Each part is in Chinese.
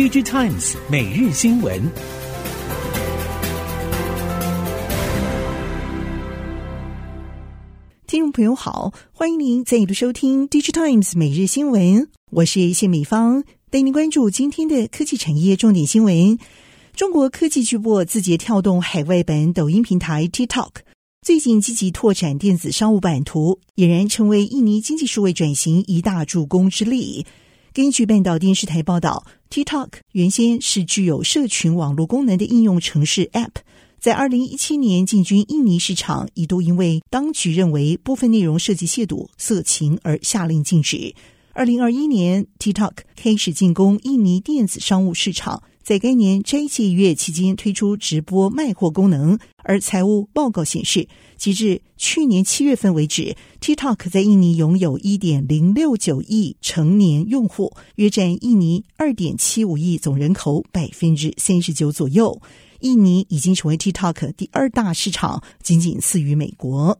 DG Times 每日新闻，听众朋友好，欢迎您再度收听 DG Times 每日新闻，我是谢美芳，带您关注今天的科技产业重点新闻。中国科技巨擘字节跳动海外版抖音平台 TikTok 最近积极拓展电子商务版图，俨然成为印尼经济数位转型一大助攻之力。根据半岛电视台报道，TikTok 原先是具有社群网络功能的应用程式 App，在二零一七年进军印尼市场，一度因为当局认为部分内容涉及亵渎、色情而下令禁止。二零二一年，TikTok 开始进攻印尼电子商务市场。在该年斋戒月期间推出直播卖货功能，而财务报告显示，截至去年七月份为止，TikTok 在印尼拥有一点零六九亿成年用户，约占印尼二点七五亿总人口百分之三十九左右。印尼已经成为 TikTok 第二大市场，仅仅次于美国。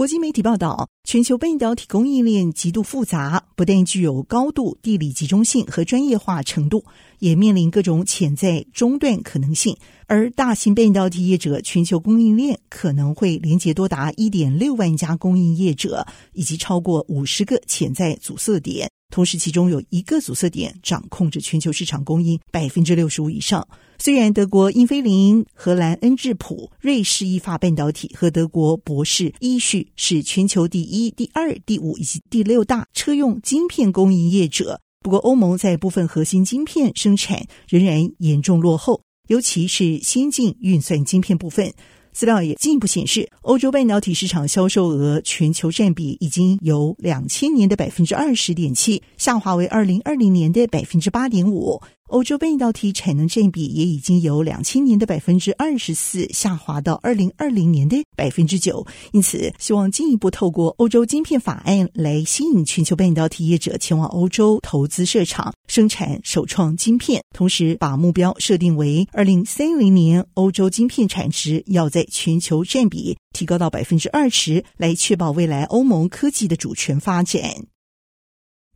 国际媒体报道，全球半导体供应链极度复杂，不但具有高度地理集中性和专业化程度，也面临各种潜在中断可能性。而大型半导体业者全球供应链可能会连接多达一点六万家供应业者，以及超过五十个潜在阻塞点。同时，其中有一个阻塞点掌控着全球市场供应百分之六十五以上。虽然德国英飞凌、荷兰恩智浦、瑞士意法半导体和德国博世依序是全球第一、第二、第五以及第六大车用晶片供应业者。不过，欧盟在部分核心晶片生产仍然严重落后，尤其是先进运算晶片部分。资料也进一步显示，欧洲半导体市场销售额全球占比已经由两千年的百分之二十点七下滑为二零二零年的百分之八点五。欧洲半导体产能占比也已经由两千年的百分之二十四下滑到二零二零年的百分之九，因此希望进一步透过欧洲晶片法案来吸引全球半导体业者前往欧洲投资设厂生产首创晶片，同时把目标设定为二零三零年欧洲晶片产值要在全球占比提高到百分之二十，来确保未来欧盟科技的主权发展。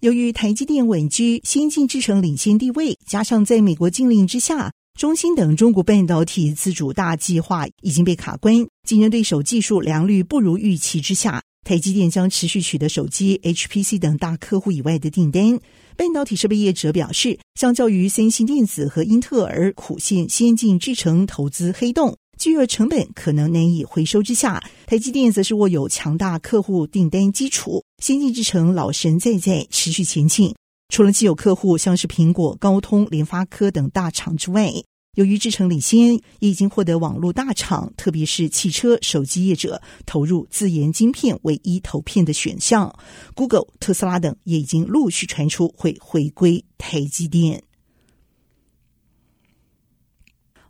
由于台积电稳居先进制程领先地位，加上在美国禁令之下，中芯等中国半导体自主大计划已经被卡关，竞争对手技术良率不如预期之下，台积电将持续取得手机、HPC 等大客户以外的订单。半导体设备业者表示，相较于三星电子和英特尔苦陷先进制程投资黑洞。巨额成本可能难以回收之下，台积电则是握有强大客户订单基础，先进制程老神在在持续前进。除了既有客户像是苹果、高通、联发科等大厂之外，由于制程领先，也已经获得网络大厂，特别是汽车、手机业者投入自研晶片唯一投片的选项。Google、特斯拉等也已经陆续传出会回归台积电。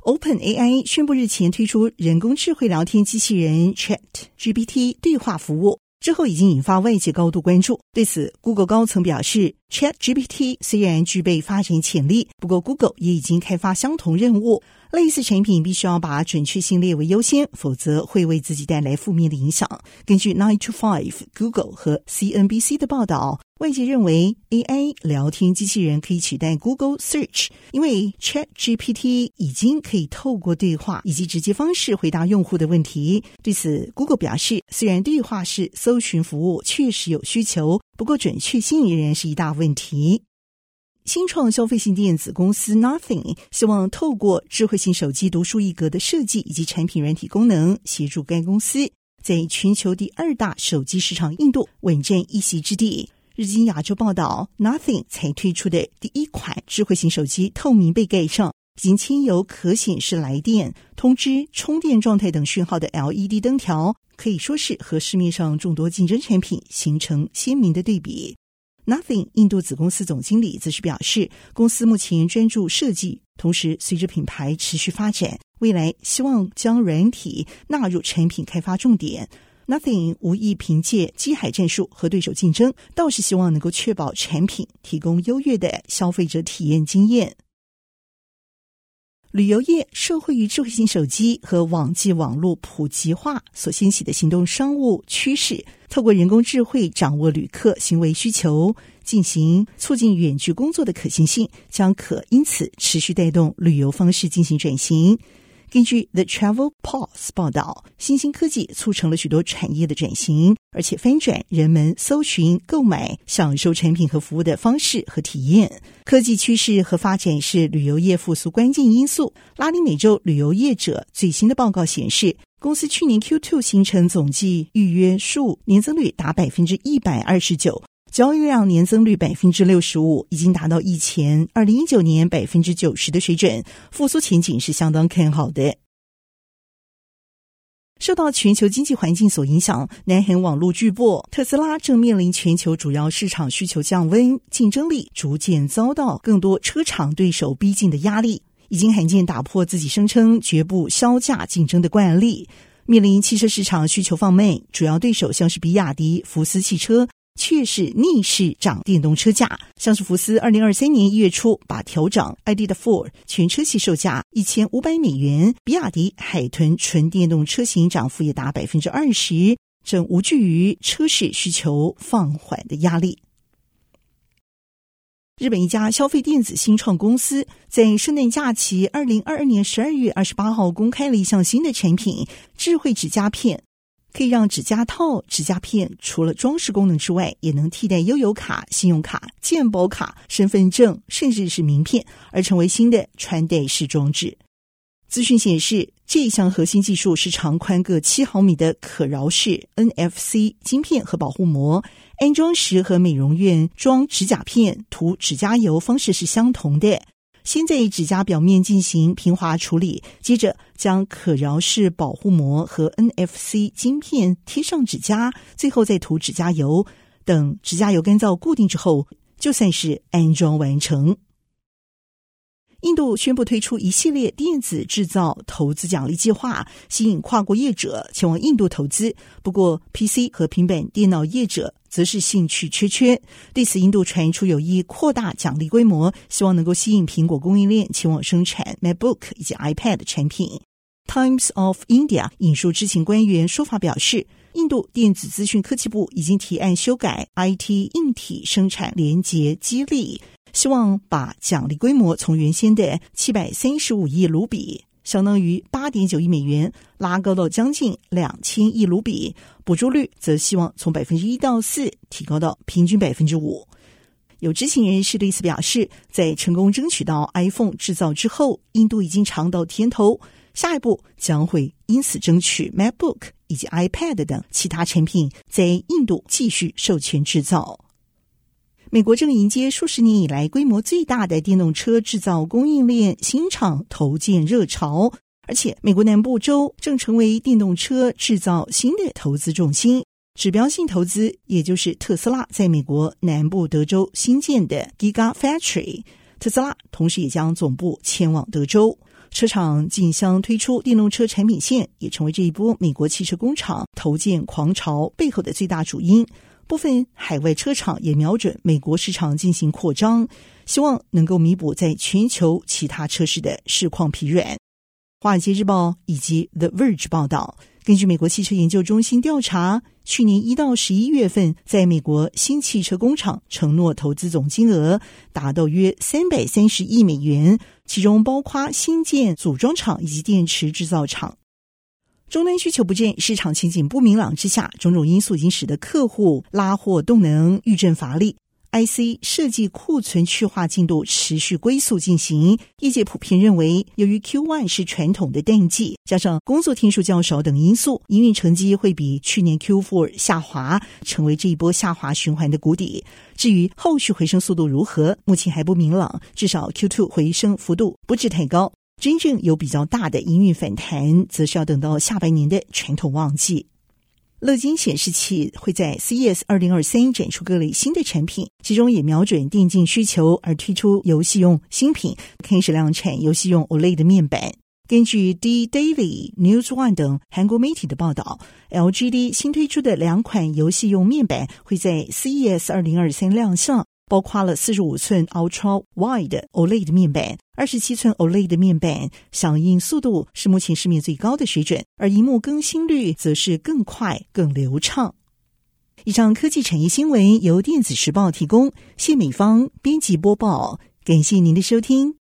OpenAI 宣布日前推出人工智慧聊天机器人 ChatGPT 对话服务之后，已经引发外界高度关注。对此，Google 高层表示，ChatGPT 虽然具备发展潜力，不过 Google 也已经开发相同任务。类似产品必须要把准确性列为优先，否则会为自己带来负面的影响。根据 Nine to Five、Google 和 CNBC 的报道，外界认为 AI 聊天机器人可以取代 Google Search，因为 ChatGPT 已经可以透过对话以及直接方式回答用户的问题。对此，Google 表示，虽然对话式搜寻服务确实有需求，不过准确性仍然是一大问题。新创消费性电子公司 Nothing 希望透过智慧型手机独树一格的设计以及产品软体功能，协助该公司在全球第二大手机市场印度稳占一席之地。日经亚洲报道，Nothing 才推出的第一款智慧型手机透明背盖上，已经嵌有可显示来电、通知、充电状态等讯号的 LED 灯条，可以说是和市面上众多竞争产品形成鲜明的对比。Nothing 印度子公司总经理则是表示，公司目前专注设计，同时随着品牌持续发展，未来希望将软体纳入产品开发重点。Nothing 无意凭借机海战术和对手竞争，倒是希望能够确保产品提供优越的消费者体验经验。旅游业受惠于智慧型手机和网际网络普及化所掀起的行动商务趋势，透过人工智慧掌握旅客行为需求，进行促进远距工作的可行性，将可因此持续带动旅游方式进行转型。根据 The Travel Pulse 报道，新兴科技促成了许多产业的转型，而且翻转人们搜寻、购买、享受产品和服务的方式和体验。科技趋势和发展是旅游业复苏关键因素。拉丁美洲旅游业者最新的报告显示，公司去年 Q2 行程总计预约数年增率达百分之一百二十九。交易量年增率百分之六十五，已经达到以前二零一九年百分之九十的水准，复苏前景是相当看好的。受到全球经济环境所影响，南韩网络巨擘特斯拉正面临全球主要市场需求降温、竞争力逐渐遭到更多车厂对手逼近的压力，已经罕见打破自己声称绝不削价竞争的惯例。面临汽车市场需求放慢，主要对手像是比亚迪、福斯汽车。却是逆势涨电动车价，像是福斯二零二三年一月初把调涨 ID 的 Four 全车系售价一千五百美元，比亚迪海豚纯电动车型涨幅也达百分之二十，正无惧于车市需求放缓的压力。日本一家消费电子新创公司在圣诞假期二零二二年十二月二十八号公开了一项新的产品——智慧指甲片。可以让指甲套、指甲片除了装饰功能之外，也能替代悠游卡、信用卡、健保卡、身份证，甚至是名片，而成为新的穿戴式装置。资讯显示，这一项核心技术是长宽各七毫米的可绕式 NFC 晶片和保护膜，安装时和美容院装指甲片、涂指甲油方式是相同的。先在指甲表面进行平滑处理，接着将可挠式保护膜和 NFC 晶片贴上指甲，最后再涂指甲油。等指甲油干燥固定之后，就算是安装完成。印度宣布推出一系列电子制造投资奖励计划，吸引跨国业者前往印度投资。不过，PC 和平板电脑业者则是兴趣缺缺。对此，印度传出有意扩大奖励规模，希望能够吸引苹果供应链前往生产 MacBook 以及 iPad 产品。Times of India 引述知情官员说法表示，印度电子资讯科技部已经提案修改 IT 硬体生产连接激励。希望把奖励规模从原先的七百三十五亿卢比，相当于八点九亿美元，拉高到将近两千亿卢比。补助率则希望从百分之一到四提高到平均百分之五。有知情人士对此表示，在成功争取到 iPhone 制造之后，印度已经尝到甜头，下一步将会因此争取 MacBook 以及 iPad 等其他产品在印度继续授权制造。美国正迎接数十年以来规模最大的电动车制造供应链新厂投建热潮，而且美国南部州正成为电动车制造新的投资重心。指标性投资，也就是特斯拉在美国南部德州新建的 Gigafactory。特斯拉同时也将总部迁往德州，车厂竞相推出电动车产品线，也成为这一波美国汽车工厂投建狂潮背后的最大主因。部分海外车厂也瞄准美国市场进行扩张，希望能够弥补在全球其他车市的市况疲软。《华尔街日报》以及《The Verge》报道，根据美国汽车研究中心调查，去年一到十一月份，在美国新汽车工厂承诺投资总金额达到约三百三十亿美元，其中包括新建组装厂以及电池制造厂。终端需求不振，市场前景不明朗之下，种种因素已经使得客户拉货动能愈见乏力。IC 设计库存去化进度持续龟速进行，业界普遍认为，由于 Q1 是传统的淡季，加上工作天数较少等因素，营运成绩会比去年 Q4 下滑，成为这一波下滑循环的谷底。至于后续回升速度如何，目前还不明朗。至少 Q2 回升幅度不至太高。真正有比较大的营运反弹，则是要等到下半年的传统旺季。乐金显示器会在 CES 二零二三展出各类新的产品，其中也瞄准电竞需求而推出游戏用新品，开始量产游戏用 OLED 面板。根据 D Daily、News One 等韩国媒体的报道，LGD 新推出的两款游戏用面板会在 CES 二零二三亮相。包括了四十五寸 Ultra Wide OLED 面板，二十七寸 OLED 面板，响应速度是目前市面最高的水准，而荧幕更新率则是更快更流畅。以上科技产业新闻由电子时报提供，谢美方编辑播报，感谢您的收听。